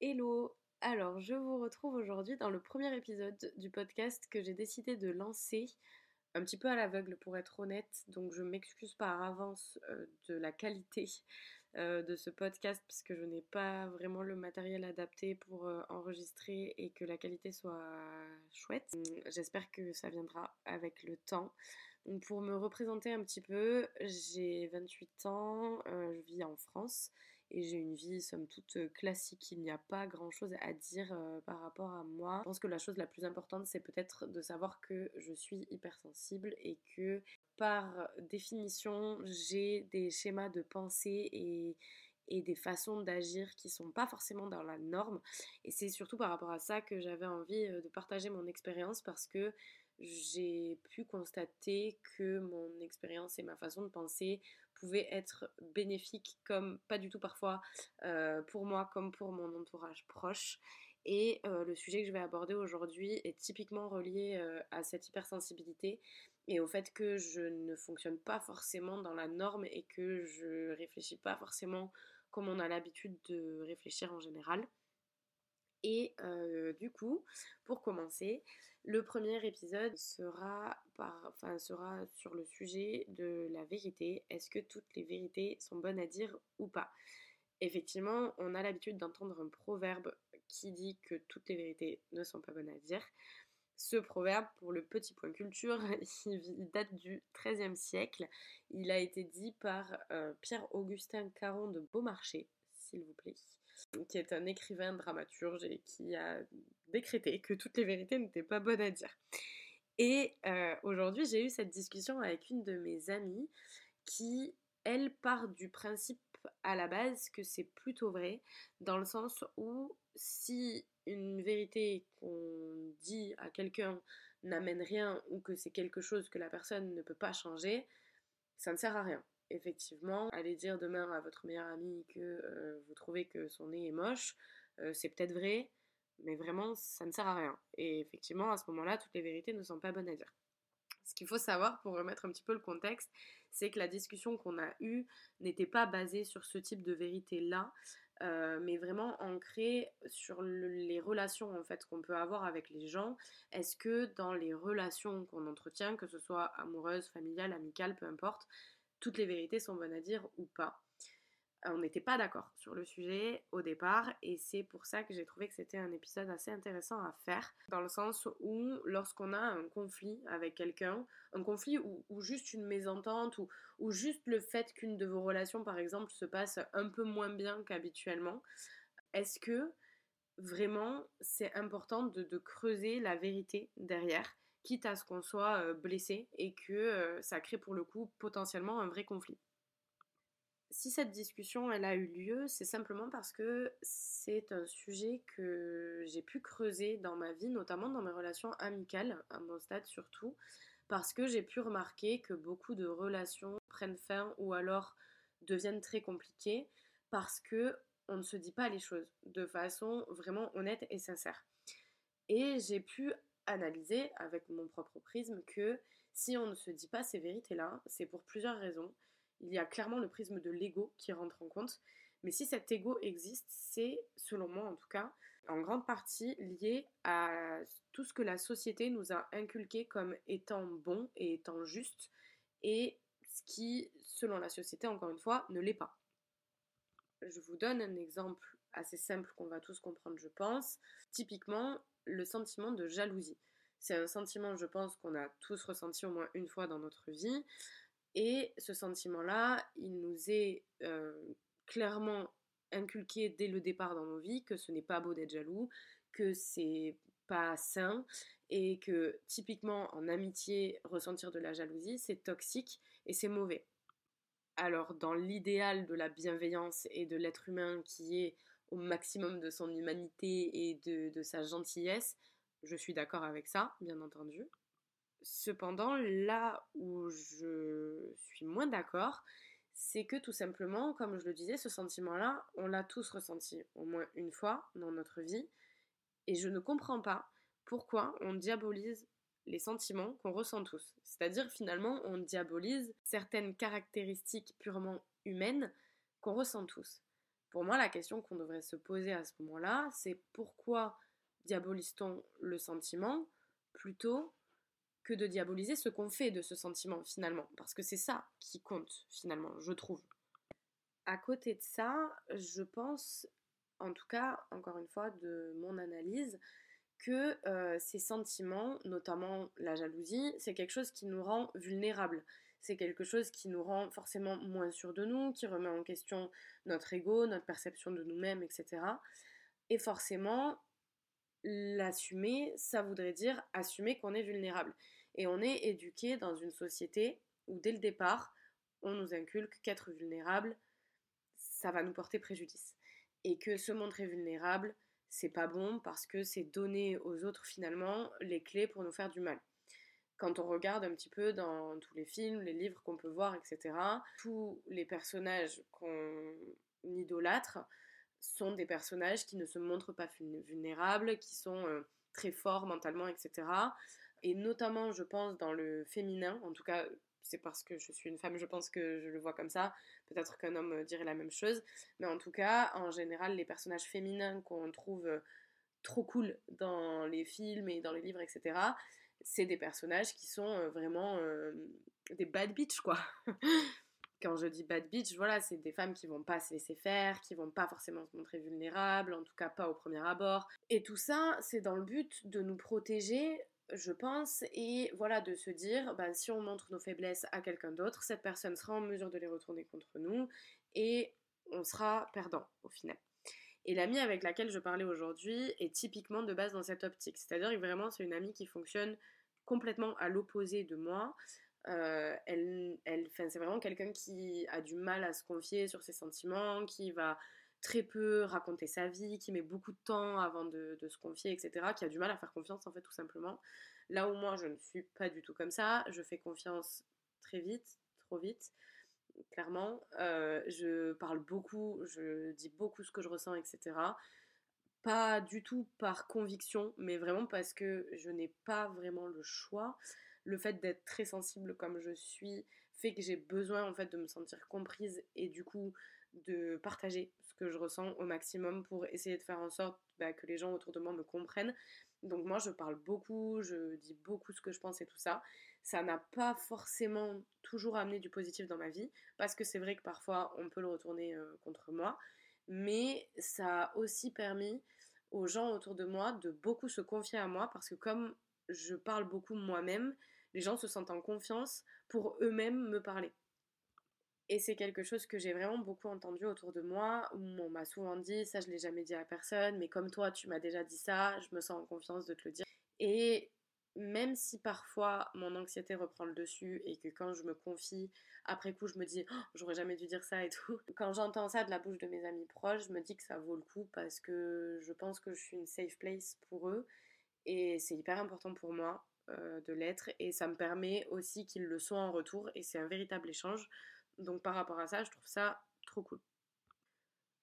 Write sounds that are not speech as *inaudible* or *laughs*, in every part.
Hello Alors, je vous retrouve aujourd'hui dans le premier épisode du podcast que j'ai décidé de lancer un petit peu à l'aveugle pour être honnête, donc je m'excuse par avance euh, de la qualité euh, de ce podcast puisque je n'ai pas vraiment le matériel adapté pour euh, enregistrer et que la qualité soit chouette. J'espère que ça viendra avec le temps. Pour me représenter un petit peu, j'ai 28 ans, je vis en France et j'ai une vie somme toute euh, classique. Il n'y a pas grand chose à dire euh, par rapport à moi. Je pense que la chose la plus importante, c'est peut-être de savoir que je suis hypersensible et que par définition, j'ai des schémas de pensée et, et des façons d'agir qui sont pas forcément dans la norme. Et c'est surtout par rapport à ça que j'avais envie euh, de partager mon expérience parce que j'ai pu constater que mon expérience et ma façon de penser pouvaient être bénéfiques comme pas du tout parfois euh, pour moi comme pour mon entourage proche. Et euh, le sujet que je vais aborder aujourd'hui est typiquement relié euh, à cette hypersensibilité et au fait que je ne fonctionne pas forcément dans la norme et que je réfléchis pas forcément comme on a l'habitude de réfléchir en général. Et du coup, pour commencer, le premier épisode sera, sur le sujet de la vérité. Est-ce que toutes les vérités sont bonnes à dire ou pas? Effectivement, on a l'habitude d'entendre un proverbe qui dit que toutes les vérités ne sont pas bonnes à dire. Ce proverbe, pour le petit point culture, *laughs* il date du XIIIe siècle. Il a été dit par euh, Pierre-Augustin Caron de Beaumarchais, s'il vous plaît *laughs* qui est un écrivain dramaturge et qui a décrété que toutes les vérités n'étaient pas bonnes à dire. Et euh, aujourd'hui, j'ai eu cette discussion avec une de mes amies qui, elle, part du principe à la base que c'est plutôt vrai, dans le sens où si une vérité qu'on dit à quelqu'un n'amène rien ou que c'est quelque chose que la personne ne peut pas changer, ça ne sert à rien effectivement, allez dire demain à votre meilleur ami que euh, vous trouvez que son nez est moche, euh, c'est peut-être vrai, mais vraiment, ça ne sert à rien. Et effectivement, à ce moment-là, toutes les vérités ne sont pas bonnes à dire. Ce qu'il faut savoir pour remettre un petit peu le contexte, c'est que la discussion qu'on a eue n'était pas basée sur ce type de vérité-là, euh, mais vraiment ancrée sur les relations en fait qu'on peut avoir avec les gens. Est-ce que dans les relations qu'on entretient, que ce soit amoureuse, familiale, amicale, peu importe, toutes les vérités sont bonnes à dire ou pas. On n'était pas d'accord sur le sujet au départ et c'est pour ça que j'ai trouvé que c'était un épisode assez intéressant à faire dans le sens où lorsqu'on a un conflit avec quelqu'un, un conflit ou, juste une mésentente ou, ou juste le fait qu'une de vos relations par exemple se passe un peu moins bien qu'habituellement, est-ce que vraiment c'est important de creuser la vérité derrière quitte à ce qu'on soit blessé et que ça crée pour le coup potentiellement un vrai conflit. Si cette discussion elle a eu lieu, c'est simplement parce que c'est un sujet que j'ai pu creuser dans ma vie, notamment dans mes relations amicales, à mon stade surtout, parce que j'ai pu remarquer que beaucoup de relations prennent fin ou alors deviennent très compliquées parce que on ne se dit pas les choses de façon vraiment honnête et sincère. Et j'ai pu analyser avec mon propre prisme que si on ne se dit pas ces vérités-là, c'est pour plusieurs raisons. Il y a clairement le prisme de l'ego qui rentre en compte, mais si cet ego existe, c'est, selon moi en tout cas, en grande partie lié à tout ce que la société nous a inculqué comme étant bon et étant juste, et ce qui, selon la société, encore une fois, ne l'est pas. Je vous donne un exemple assez simple qu'on va tous comprendre, je pense. Typiquement, le sentiment de jalousie. C'est un sentiment, je pense, qu'on a tous ressenti au moins une fois dans notre vie. Et ce sentiment-là, il nous est euh, clairement inculqué dès le départ dans nos vies que ce n'est pas beau d'être jaloux, que c'est pas sain et que typiquement en amitié, ressentir de la jalousie, c'est toxique et c'est mauvais. Alors dans l'idéal de la bienveillance et de l'être humain qui est au maximum de son humanité et de, sa gentillesse. Je suis d'accord avec ça, bien entendu. Cependant, là où je suis moins d'accord, c'est que tout simplement, comme je le disais, ce sentiment-là, on l'a tous ressenti au moins une fois dans notre vie. Et je ne comprends pas pourquoi on diabolise les sentiments qu'on ressent tous. C'est-à-dire finalement on diabolise certaines caractéristiques purement humaines qu'on ressent tous. Pour moi la question qu'on devrait se poser à ce moment-là, c'est pourquoi diabolise-t-on le sentiment plutôt que de diaboliser ce qu'on fait de ce sentiment finalement? Parce que c'est ça qui compte finalement, je trouve. À côté de ça, je pense, en tout cas, encore une fois, de mon analyse, que euh, ces sentiments, notamment la jalousie, c'est quelque chose qui nous rend vulnérables. C'est quelque chose qui nous rend forcément moins sûrs de nous, qui remet en question notre ego, notre perception de nous-mêmes, etc. Et forcément, l'assumer, ça voudrait dire assumer qu'on est vulnérable. Et on est éduqué dans une société où dès le départ, on nous inculque qu'être vulnérable, ça va nous porter préjudice. Et que se montrer vulnérable, c'est pas bon parce que c'est donner aux autres finalement les clés pour nous faire du mal. Quand on regarde un petit peu dans tous les films, les livres qu'on peut voir, etc., tous les personnages qu'on idolâtre sont des personnages qui ne se montrent pas vulnérables, qui sont euh, très forts mentalement, etc. Et notamment, je pense, dans le féminin, en tout cas, c'est parce que je suis une femme, je pense que je le vois comme ça. Peut-être qu'un homme dirait la même chose. Mais en tout cas, en général, les personnages féminins qu'on trouve euh, trop cool dans les films et dans les livres, etc., c'est des personnages qui sont euh, vraiment euh, des bad bitch, quoi. *laughs* Quand je dis bad bitch, voilà, c'est des femmes qui vont pas se laisser faire, qui vont pas forcément se montrer vulnérables, en tout cas pas au premier abord. Et tout ça, c'est dans le but de nous protéger je pense, et voilà, de se dire, bah, si on montre nos faiblesses à quelqu'un d'autre, cette personne sera en mesure de les retourner contre nous, et on sera perdant au final. Et l'amie avec laquelle je parlais aujourd'hui est typiquement de base dans cette optique, c'est-à-dire que vraiment c'est une amie qui fonctionne complètement à l'opposé de moi. Euh, elle, elle, c'est vraiment quelqu'un qui a du mal à se confier sur ses sentiments, qui va très peu raconter sa vie, qui met beaucoup de temps avant de, se confier, etc., qui a du mal à faire confiance en fait tout simplement. Là où moi je ne suis pas du tout comme ça, je fais confiance très vite, trop vite, clairement. Euh, je parle beaucoup, je dis beaucoup ce que je ressens, etc. Pas du tout par conviction, mais vraiment parce que je n'ai pas vraiment le choix. Le fait d'être très sensible comme je suis fait que j'ai besoin en fait de me sentir comprise et du coup de partager ce que je ressens au maximum pour essayer de faire en sorte bah, que les gens autour de moi me comprennent. Donc moi je parle beaucoup, je dis beaucoup ce que je pense et tout ça. Ça n'a pas forcément toujours amené du positif dans ma vie, parce que c'est vrai que parfois on peut le retourner euh, contre moi, mais ça a aussi permis aux gens autour de moi de beaucoup se confier à moi, parce que comme je parle beaucoup moi-même, les gens se sentent en confiance pour eux-mêmes me parler. Et c'est quelque chose que j'ai vraiment beaucoup entendu autour de moi, où on m'a souvent dit, ça je l'ai jamais dit à personne, mais comme toi tu m'as déjà dit ça, je me sens en confiance de te le dire. Et même si parfois mon anxiété reprend le dessus et que quand je me confie, après coup je me dis, oh, j'aurais jamais dû dire ça et tout, *laughs* quand j'entends ça de la bouche de mes amis proches, je me dis que ça vaut le coup parce que je pense que je suis une safe place pour eux et c'est hyper important pour moi euh, de l'être et ça me permet aussi qu'ils le soient en retour et c'est un véritable échange. Donc par rapport à ça, je trouve ça trop cool.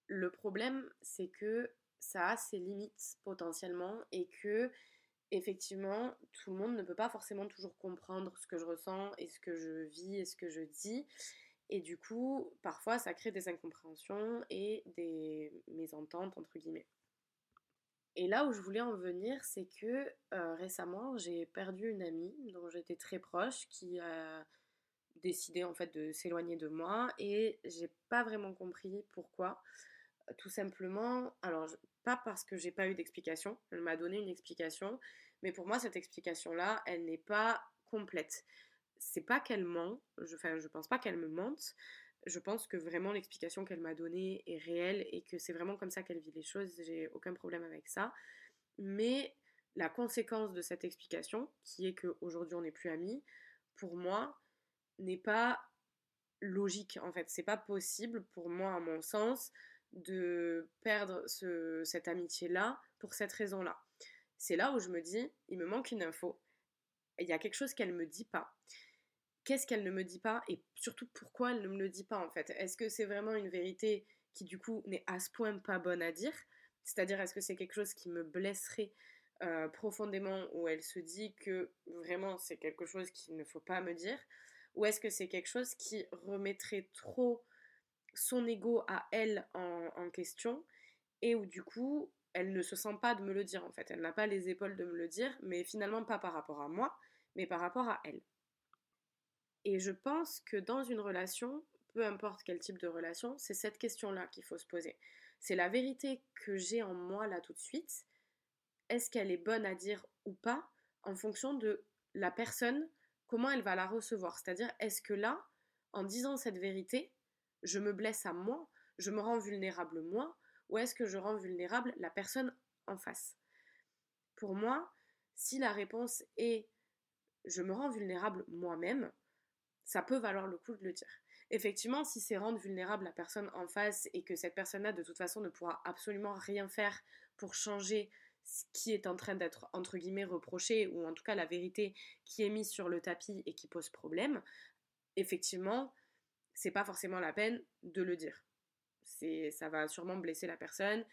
Le problème, c'est que ça a ses limites potentiellement et que effectivement, tout le monde ne peut pas forcément toujours comprendre ce que je ressens et ce que je vis et ce que je dis. Et du coup, parfois, ça crée des incompréhensions et des mésententes, entre guillemets. Et là où je voulais en venir, c'est que euh, récemment, j'ai perdu une amie dont j'étais très proche, qui a décidé en fait de s'éloigner de moi et j'ai pas vraiment compris pourquoi. Tout simplement, alors pas parce que j'ai pas eu d'explication, elle m'a donné une explication, mais pour moi cette explication là, elle n'est pas complète. C'est pas qu'elle ment, je, enfin je pense pas qu'elle me mente, je pense que vraiment l'explication qu'elle m'a donnée est réelle et que c'est vraiment comme ça qu'elle vit les choses, j'ai aucun problème avec ça. Mais la conséquence de cette explication, qui est qu'aujourd'hui on n'est plus amis, pour moi, n'est pas logique en fait. C'est pas possible pour moi, à mon sens, de perdre ce, cette amitié-là pour cette raison-là. C'est là où je me dis, il me manque une info. Il y a quelque chose qu'elle me dit pas. Qu'est-ce qu'elle ne me dit pas et surtout pourquoi elle ne me le dit pas en fait? Est-ce que c'est vraiment une vérité qui du coup n'est à ce point pas bonne à dire? C'est-à-dire est-ce que c'est quelque chose qui me blesserait euh, profondément où elle se dit que vraiment c'est quelque chose qu'il ne faut pas me dire? Ou est-ce que c'est quelque chose qui remettrait trop son ego à elle en, question et où du coup elle ne se sent pas de me le dire en fait. Elle n'a pas les épaules de me le dire, mais finalement pas par rapport à moi, mais par rapport à elle. Et je pense que dans une relation, peu importe quel type de relation, c'est cette question-là qu'il faut se poser. C'est la vérité que j'ai en moi là tout de suite. Est-ce qu'elle est bonne à dire ou pas en fonction de la personne, comment elle va la recevoir? C'est-à-dire, est-ce que là, en disant cette vérité, je me blesse à moi, je me rends vulnérable moi, ou est-ce que je rends vulnérable la personne en face? Pour moi, si la réponse est je me rends vulnérable moi-même, ça peut valoir le coup de le dire. Effectivement, si c'est rendre vulnérable la personne en face et que cette personne-là, de toute façon, ne pourra absolument rien faire pour changer ce qui est en train d'être, entre guillemets, reproché, ou en tout cas la vérité qui est mise sur le tapis et qui pose problème, effectivement, c'est pas forcément la peine de le dire. C'est, ça va sûrement blesser la personne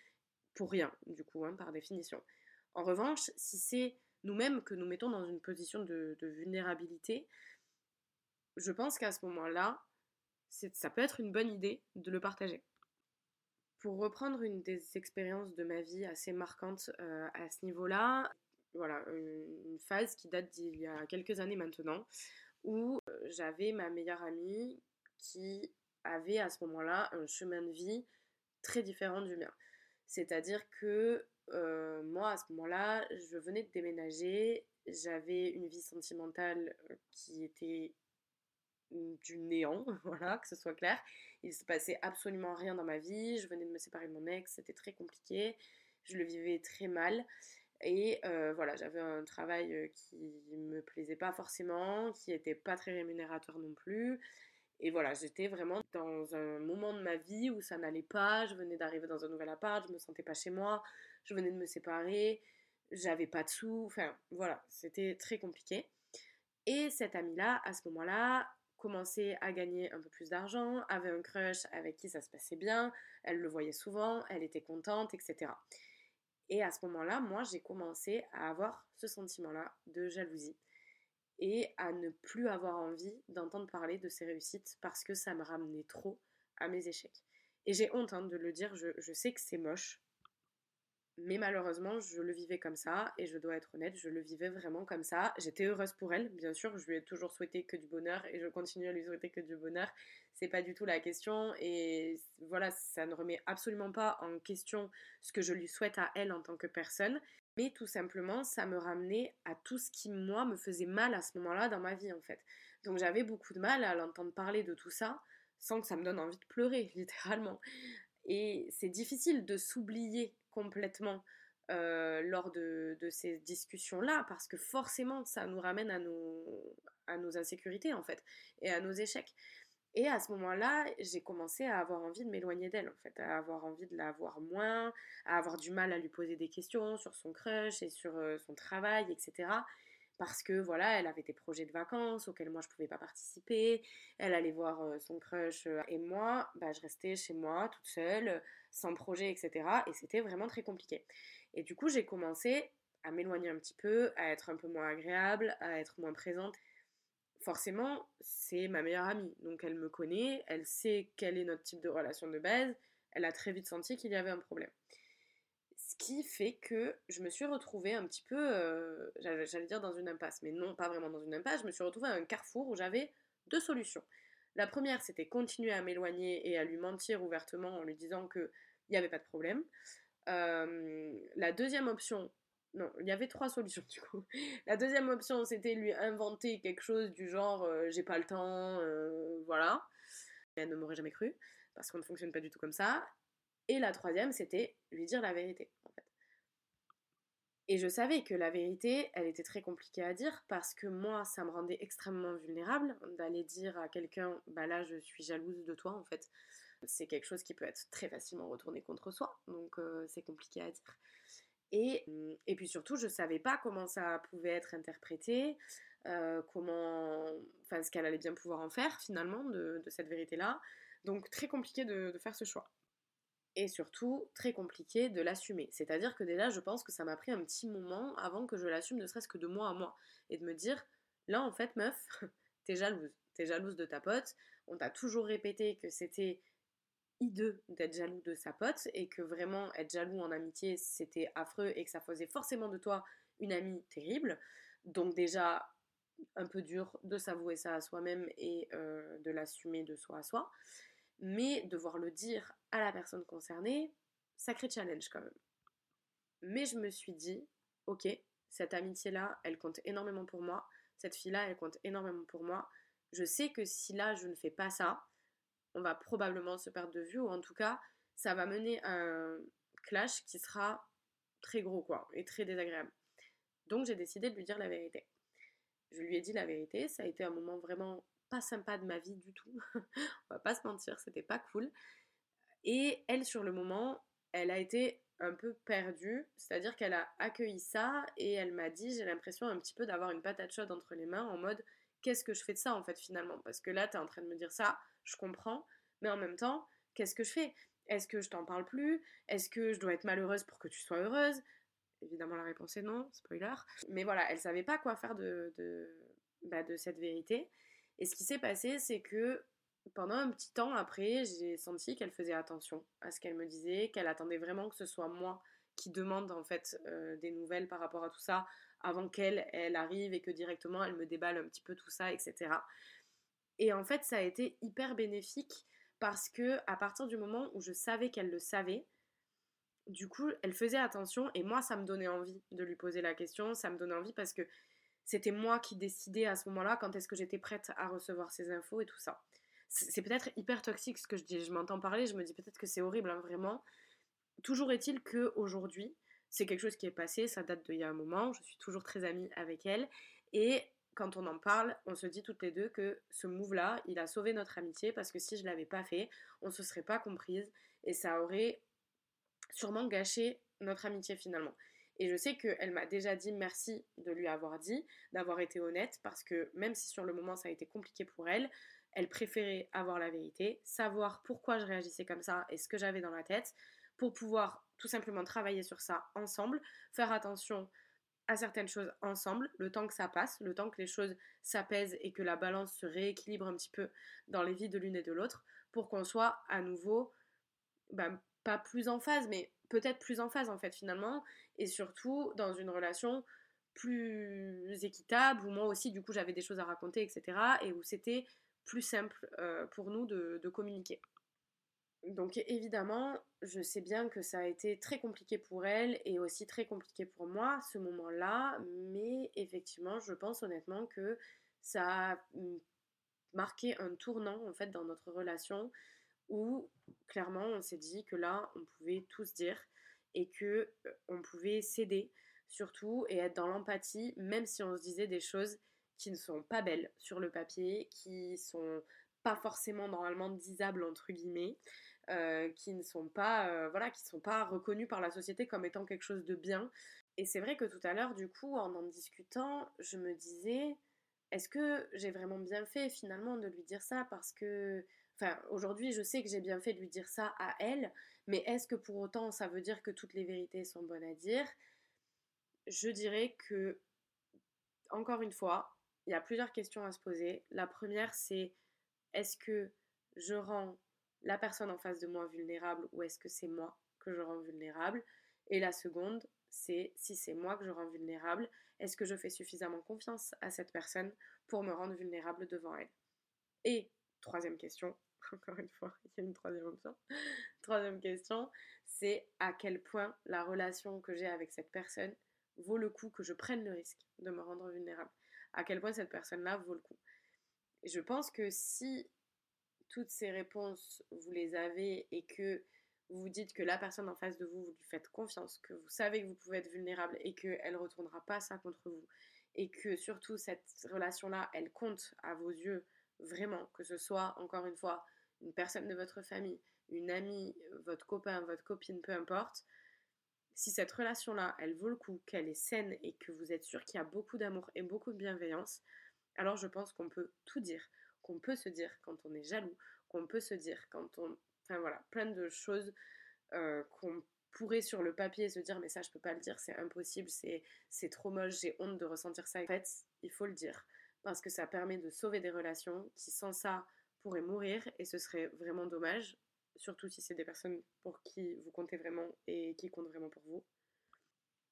pour rien, du coup, hein, par définition. En revanche, si c'est nous-mêmes que nous mettons dans une position de, vulnérabilité, je pense qu'à ce moment-là, ça peut être une bonne idée de le partager. Pour reprendre une des expériences de ma vie assez marquantes euh, à ce niveau-là, voilà, une, phase qui date d'il y a quelques années maintenant, où euh, j'avais ma meilleure amie qui avait à ce moment-là un chemin de vie très différent du mien. C'est-à-dire que euh, moi, à ce moment-là, je venais de déménager, j'avais une vie sentimentale euh, qui était du néant, *laughs* voilà, que ce soit clair. Il se passait absolument rien dans ma vie, je venais de me séparer de mon ex, c'était très compliqué, je le vivais très mal. Et euh, voilà, j'avais un travail qui me plaisait pas forcément, qui était pas très rémunérateur non plus. Et voilà, j'étais vraiment dans un moment de ma vie où ça n'allait pas. Je venais d'arriver dans un nouvel appart, je me sentais pas chez moi, je venais de me séparer, j'avais pas de sous. Enfin, voilà, c'était très compliqué. Et cette amie-là, à ce moment-là, commençait à gagner un peu plus d'argent, avait un crush avec qui ça se passait bien, elle le voyait souvent, elle était contente, etc. Et à ce moment-là, moi, j'ai commencé à avoir ce sentiment-là de jalousie et à ne plus avoir envie d'entendre parler de ses réussites parce que ça me ramenait trop à mes échecs. Et j'ai honte hein, de le dire, je, sais que c'est moche, mais malheureusement, je le vivais comme ça, et je dois être honnête, je le vivais vraiment comme ça. J'étais heureuse pour elle, bien sûr, je lui ai toujours souhaité que du bonheur, et je continue à lui souhaiter que du bonheur. C'est pas du tout la question, et voilà, ça ne remet absolument pas en question ce que je lui souhaite à elle en tant que personne, mais tout simplement ça me ramenait à tout ce qui moi me faisait mal à ce moment-là dans ma vie en fait. Donc j'avais beaucoup de mal à l'entendre parler de tout ça sans que ça me donne envie de pleurer *laughs* littéralement. Et c'est difficile de s'oublier complètement euh, lors de, ces discussions-là parce que forcément ça nous ramène à nos, à nos insécurités en fait et à nos échecs. Et à ce moment-là, j'ai commencé à avoir envie de m'éloigner d'elle, en fait, à avoir envie de la voir moins, à avoir du mal à lui poser des questions sur son crush et sur son travail, etc. Parce que voilà, elle avait des projets de vacances auxquels moi je pouvais pas participer, elle allait voir son crush et moi, bah, je restais chez moi toute seule, sans projet, etc. Et c'était vraiment très compliqué. Et du coup, j'ai commencé à m'éloigner un petit peu, à être un peu moins agréable, à être moins présente forcément, c'est ma meilleure amie. Donc elle me connaît, elle sait quel est notre type de relation de base. Elle a très vite senti qu'il y avait un problème. Ce qui fait que je me suis retrouvée un petit peu, euh, j'allais dire dans une impasse, mais non, pas vraiment dans une impasse. Je me suis retrouvée à un carrefour où j'avais deux solutions. La première, c'était continuer à m'éloigner et à lui mentir ouvertement en lui disant qu'il n'y avait pas de problème. Euh, la deuxième option, non, il y avait trois solutions du coup. La deuxième option, c'était lui inventer quelque chose du genre euh, j'ai pas le temps, euh, voilà. Elle ne m'aurait jamais cru, parce qu'on ne fonctionne pas du tout comme ça. Et la troisième, c'était lui dire la vérité. Et je savais que la vérité, elle était très compliquée à dire parce que moi, ça me rendait extrêmement vulnérable d'aller dire à quelqu'un, bah là, je suis jalouse de toi, en fait. C'est quelque chose qui peut être très facilement retourné contre soi, donc euh, c'est compliqué à dire. Et, mmh, et puis surtout, je ne savais pas comment ça pouvait être interprété, euh, comment, enfin, ce qu'elle allait bien pouvoir en faire finalement de, cette vérité-là. Donc très compliqué de, de, faire ce choix. et surtout très compliqué de l'assumer. C'est-à-dire que déjà, je pense que ça m'a pris un petit moment avant que je l'assume, ne serait-ce que de moi à moi, et de me dire, là en fait, meuf, *laughs* t'es jalouse, t'es jalouse de ta pote, on t'a toujours répété que c'était hideux d'être jaloux de sa pote, et que vraiment être jaloux en amitié, c'était affreux, et que ça faisait forcément de toi une amie terrible. Donc déjà, un peu dur de s'avouer ça à soi-même et euh, de l'assumer de soi à soi. Mais devoir le dire à la personne concernée, sacré challenge quand même. Mais je me suis dit, ok, cette amitié-là, elle compte énormément pour moi. Cette fille-là, elle compte énormément pour moi. Je sais que si là, je ne fais pas ça, on va probablement se perdre de vue, ou en tout cas, ça va mener un clash qui sera très gros, quoi, et très désagréable. Donc j'ai décidé de lui dire la vérité. Je lui ai dit la vérité, ça a été un moment vraiment pas sympa de ma vie du tout. *laughs* On va pas se mentir, c'était pas cool. Et elle, sur le moment, elle a été un peu perdue, c'est-à-dire qu'elle a accueilli ça et elle m'a dit j'ai l'impression un petit peu d'avoir une patate chaude entre les mains en mode qu'est-ce que je fais de ça en fait finalement? Parce que là, tu es en train de me dire ça, je comprends, mais en même temps, qu'est-ce que je fais? Est-ce que je t'en parle plus? Est-ce que je dois être malheureuse pour que tu sois heureuse? Évidemment, la réponse est non, spoiler. Mais voilà, elle savait pas quoi faire bah, de cette vérité. Et ce qui s'est passé, c'est que pendant un petit temps après, j'ai senti qu'elle faisait attention à ce qu'elle me disait, qu'elle attendait vraiment que ce soit moi qui demande en fait euh, des nouvelles par rapport à tout ça avant qu'elle elle arrive et que directement elle me déballe un petit peu tout ça, etc. Et en fait, ça a été hyper bénéfique parce que à partir du moment où je savais qu'elle le savait, du coup, elle faisait attention et moi, ça me donnait envie de lui poser la question. Ça me donnait envie parce que c'était moi qui décidais à ce moment-là quand est-ce que j'étais prête à recevoir ces infos et tout ça. C'est peut-être hyper toxique ce que je dis. Je m'entends parler, je me dis peut-être que c'est horrible, hein, vraiment. Toujours est-il que aujourd'hui, c'est quelque chose qui est passé. Ça date d'il y a un moment. Je suis toujours très amie avec elle et quand on en parle, on se dit toutes les deux que ce move-là, il a sauvé notre amitié parce que si je l'avais pas fait, on se serait pas comprise et ça aurait sûrement gâché notre amitié finalement. Et je sais qu'elle m'a déjà dit merci de lui avoir dit, d'avoir été honnête, parce que même si sur le moment ça a été compliqué pour elle, elle préférait avoir la vérité, savoir pourquoi je réagissais comme ça et ce que j'avais dans la tête, pour pouvoir tout simplement travailler sur ça ensemble, faire attention à certaines choses ensemble, le temps que ça passe, le temps que les choses s'apaisent et que la balance se rééquilibre un petit peu dans les vies de l'une et de l'autre, pour qu'on soit à nouveau bah, pas plus en phase, mais peut-être plus en phase en fait finalement, et surtout dans une relation plus équitable, où moi aussi du coup j'avais des choses à raconter, etc. Et où c'était plus simple euh, pour nous de, de communiquer. Donc évidemment, je sais bien que ça a été très compliqué pour elle et aussi très compliqué pour moi ce moment-là, mais effectivement, je pense honnêtement que ça a marqué un tournant en fait dans notre relation où clairement on s'est dit que là on pouvait tout se dire et que euh, on pouvait s'aider surtout et être dans l'empathie même si on se disait des choses qui ne sont pas belles sur le papier, qui sont pas forcément normalement disables entre guillemets, euh, qui ne sont pas euh, voilà, qui sont pas reconnus par la société comme étant quelque chose de bien. Et c'est vrai que tout à l'heure du coup en en discutant, je me disais est-ce que j'ai vraiment bien fait finalement de lui dire ça? Parce que Enfin, aujourd'hui, je sais que j'ai bien fait de lui dire ça à elle, mais est-ce que pour autant ça veut dire que toutes les vérités sont bonnes à dire? Je dirais que, encore une fois, il y a plusieurs questions à se poser. La première, c'est est-ce que je rends la personne en face de moi vulnérable ou est-ce que c'est moi que je rends vulnérable? Et la seconde, c'est si c'est moi que je rends vulnérable, est-ce que je fais suffisamment confiance à cette personne pour me rendre vulnérable devant elle? Et troisième question, *laughs* encore une fois, il y a une troisième option. *laughs* troisième question, c'est à quel point la relation que j'ai avec cette personne vaut le coup que je prenne le risque de me rendre vulnérable? À quel point cette personne-là vaut le coup? Je pense que si toutes ces réponses, vous les avez et que vous vous dites que la personne en face de vous, vous lui faites confiance, que vous savez que vous pouvez être vulnérable et qu'elle ne retournera pas ça contre vous, et que surtout cette relation-là, elle compte à vos yeux vraiment, que ce soit encore une fois une personne de votre famille, une amie, votre copain, votre copine, peu importe, si cette relation-là, elle vaut le coup, qu'elle est saine et que vous êtes sûr qu'il y a beaucoup d'amour et beaucoup de bienveillance, alors je pense qu'on peut tout dire, qu'on peut se dire quand on est jaloux, qu'on peut se dire quand on... Enfin voilà, plein de choses euh, qu'on pourrait sur le papier se dire mais ça je peux pas le dire, c'est impossible, c'est trop moche, j'ai honte de ressentir ça. En fait, il faut le dire parce que ça permet de sauver des relations qui sans ça pourraient mourir et ce serait vraiment dommage, surtout si c'est des personnes pour qui vous comptez vraiment et qui comptent vraiment pour vous.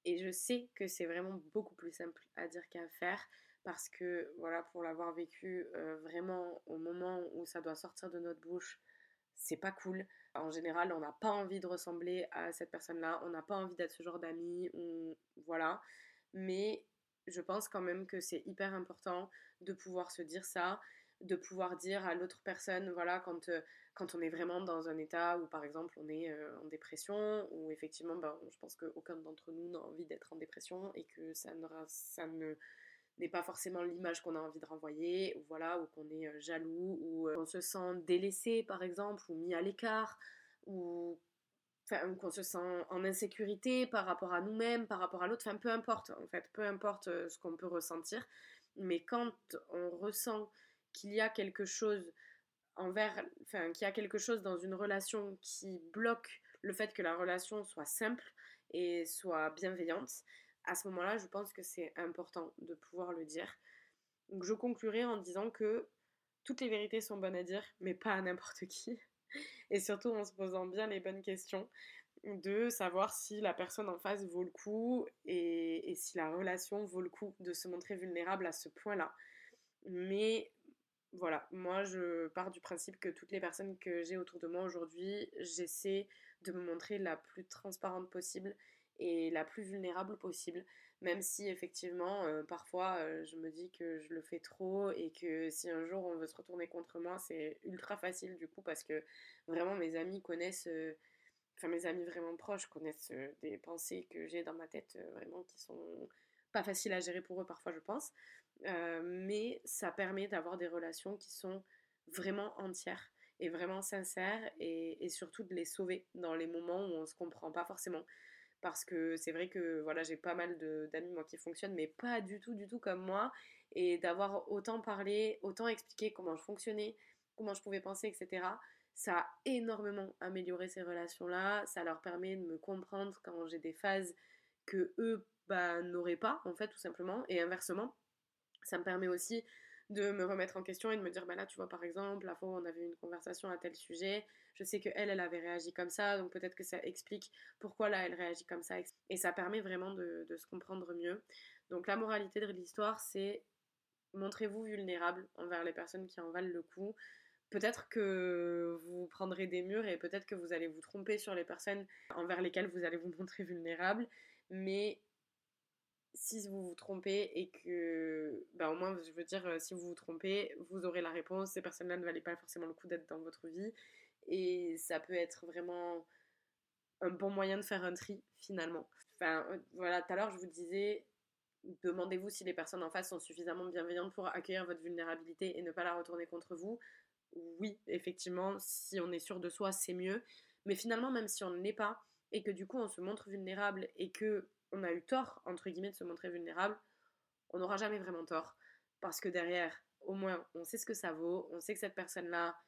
Et je sais que c'est vraiment beaucoup plus simple à dire qu'à faire parce que voilà, pour l'avoir vécu vraiment au moment où ça doit sortir de notre bouche, c'est pas cool. En général, on n'a pas envie de ressembler à cette personne-là, on n'a pas envie d'être ce genre d'ami, voilà. Mais je pense quand même que c'est hyper important de pouvoir se dire ça, de pouvoir dire à l'autre personne, voilà, quand, quand on est vraiment dans un état où, par exemple, on est en dépression, ou effectivement, ben, je pense qu'aucun d'entre nous n'a envie d'être en dépression et que ça ça ne n'est pas forcément l'image qu'on a envie de renvoyer, ou voilà, ou qu'on est euh, jaloux, ou qu'on se sent délaissé, par exemple, ou mis à l'écart, ou enfin, qu'on se sent en insécurité par rapport à nous-mêmes, par rapport à l'autre, enfin peu importe en fait, peu importe ce qu'on peut ressentir, mais quand on ressent qu'il y a quelque chose envers, enfin, qu'il y a quelque chose dans une relation qui bloque le fait que la relation soit simple et soit bienveillante, à ce moment-là, je pense que c'est important de pouvoir le dire. Donc je conclurai en disant que toutes les vérités sont bonnes à dire, mais pas à n'importe qui. *laughs* Et surtout en se posant bien les bonnes questions de savoir si la personne en face vaut le coup et, et si la relation vaut le coup de se montrer vulnérable à ce point-là. Mais voilà, moi je pars du principe que toutes les personnes que j'ai autour de moi aujourd'hui, j'essaie de me montrer la plus transparente possible et la plus vulnérable possible, même si effectivement euh, parfois euh, je me dis que je le fais trop et que si un jour on veut se retourner contre moi, c'est ultra facile du coup parce que vraiment mes amis connaissent, euh, enfin mes amis vraiment proches connaissent des pensées que j'ai dans ma tête vraiment qui sont pas faciles à gérer pour eux parfois je pense. Mais ça permet d'avoir des relations qui sont vraiment entières et vraiment sincères et, surtout de les sauver dans les moments où on se comprend pas forcément. Parce que c'est vrai que voilà, j'ai pas mal d'amis moi qui fonctionnent, mais pas du tout, du tout comme moi. Et d'avoir autant parlé, autant expliqué comment je fonctionnais, comment je pouvais penser, etc. Ça a énormément amélioré ces relations-là. Ça leur permet de me comprendre quand j'ai des phases que eux bah, n'auraient pas, en fait, tout simplement. Et inversement, ça me permet aussi de me remettre en question et de me dire, bah là, tu vois, par exemple, la fois où on avait une conversation à tel sujet, je sais que elle, elle avait réagi comme ça, donc peut-être que ça explique pourquoi là, elle réagit comme ça. Et ça permet vraiment de, se comprendre mieux. Donc la moralité de l'histoire, c'est montrez-vous vulnérable envers les personnes qui en valent le coup. Peut-être que vous prendrez des murs et peut-être que vous allez vous tromper sur les personnes envers lesquelles vous allez vous montrer vulnérable, mais si vous vous trompez et que, bah au moins, je veux dire, euh, si vous vous trompez, vous aurez la réponse. Ces personnes-là ne valaient pas forcément le coup d'être dans votre vie. Et ça peut être vraiment un bon moyen de faire un tri, finalement. Enfin, euh, voilà, tout à l'heure, je vous disais, demandez-vous si les personnes en face sont suffisamment bienveillantes pour accueillir votre vulnérabilité et ne pas la retourner contre vous. Oui, effectivement, si on est sûr de soi, c'est mieux. Mais finalement, même si on ne l'est pas, et que du coup on se montre vulnérable et que on a eu tort, entre guillemets, de se montrer vulnérable, on n'aura jamais vraiment tort. Parce que derrière, au moins, on sait ce que ça vaut, on sait que cette personne-là,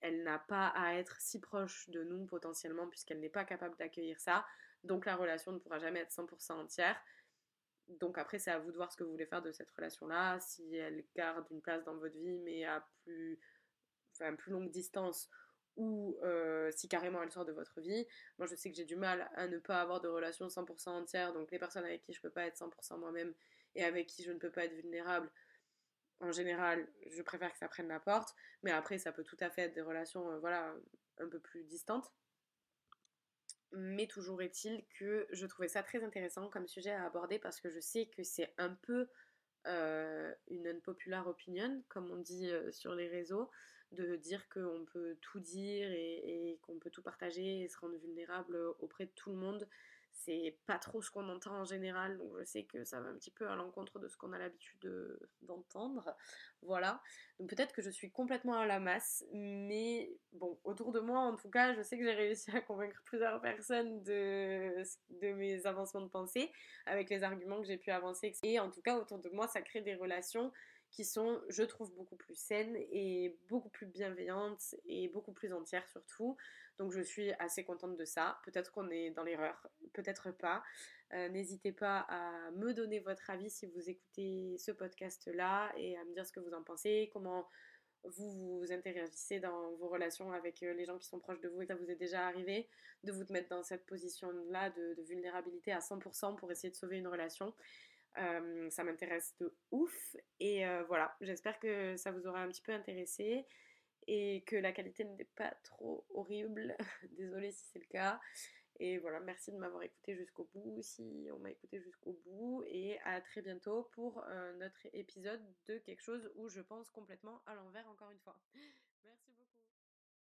elle n'a pas à être si proche de nous potentiellement, puisqu'elle n'est pas capable d'accueillir ça. Donc la relation ne pourra jamais être 100% entière. Donc après, c'est à vous de voir ce que vous voulez faire de cette relation-là, si elle garde une place dans votre vie, mais à plus, plus longue distance, ou euh, si carrément elle sort de votre vie. Moi, je sais que j'ai du mal à ne pas avoir de relation 100% entière, donc les personnes avec qui je peux pas être 100% moi-même et avec qui je ne peux pas être vulnérable, en général, je préfère que ça prenne la porte, mais après, ça peut tout à fait être des relations, euh, voilà, un peu plus distantes. Mais toujours est-il que je trouvais ça très intéressant comme sujet à aborder parce que je sais que c'est un peu euh, une unpopular opinion, comme on dit sur les réseaux de dire qu'on peut tout dire et, qu'on peut tout partager et se rendre vulnérable auprès de tout le monde. C'est pas trop ce qu'on entend en général, donc je sais que ça va un petit peu à l'encontre de ce qu'on a l'habitude d'entendre. voilà. Donc peut-être que je suis complètement à la masse, mais bon, autour de moi en tout cas, je sais que j'ai réussi à convaincre plusieurs personnes de, de mes avancements de pensée avec les arguments que j'ai pu avancer. Et en tout cas, autour de moi, ça crée des relations qui sont, je trouve, beaucoup plus saines et beaucoup plus bienveillantes et beaucoup plus entières surtout. Donc je suis assez contente de ça. Peut-être qu'on est dans l'erreur, peut-être pas. Euh, n'hésitez pas à me donner votre avis si vous écoutez ce podcast-là et à me dire ce que vous en pensez, comment vous vous interagissez dans vos relations avec euh, les gens qui sont proches de vous et ça vous est déjà arrivé, de vous mettre dans cette position-là de, vulnérabilité à 100% pour essayer de sauver une relation. Euh, ça m'intéresse de ouf. Et euh, voilà, j'espère que ça vous aura un petit peu intéressé et que la qualité n'est pas trop horrible. *laughs* Désolée si c'est le cas. Et voilà, merci de m'avoir écouté jusqu'au bout, si on m'a écouté jusqu'au bout. Et à très bientôt pour euh, notre épisode de quelque chose où je pense complètement à l'envers encore une fois.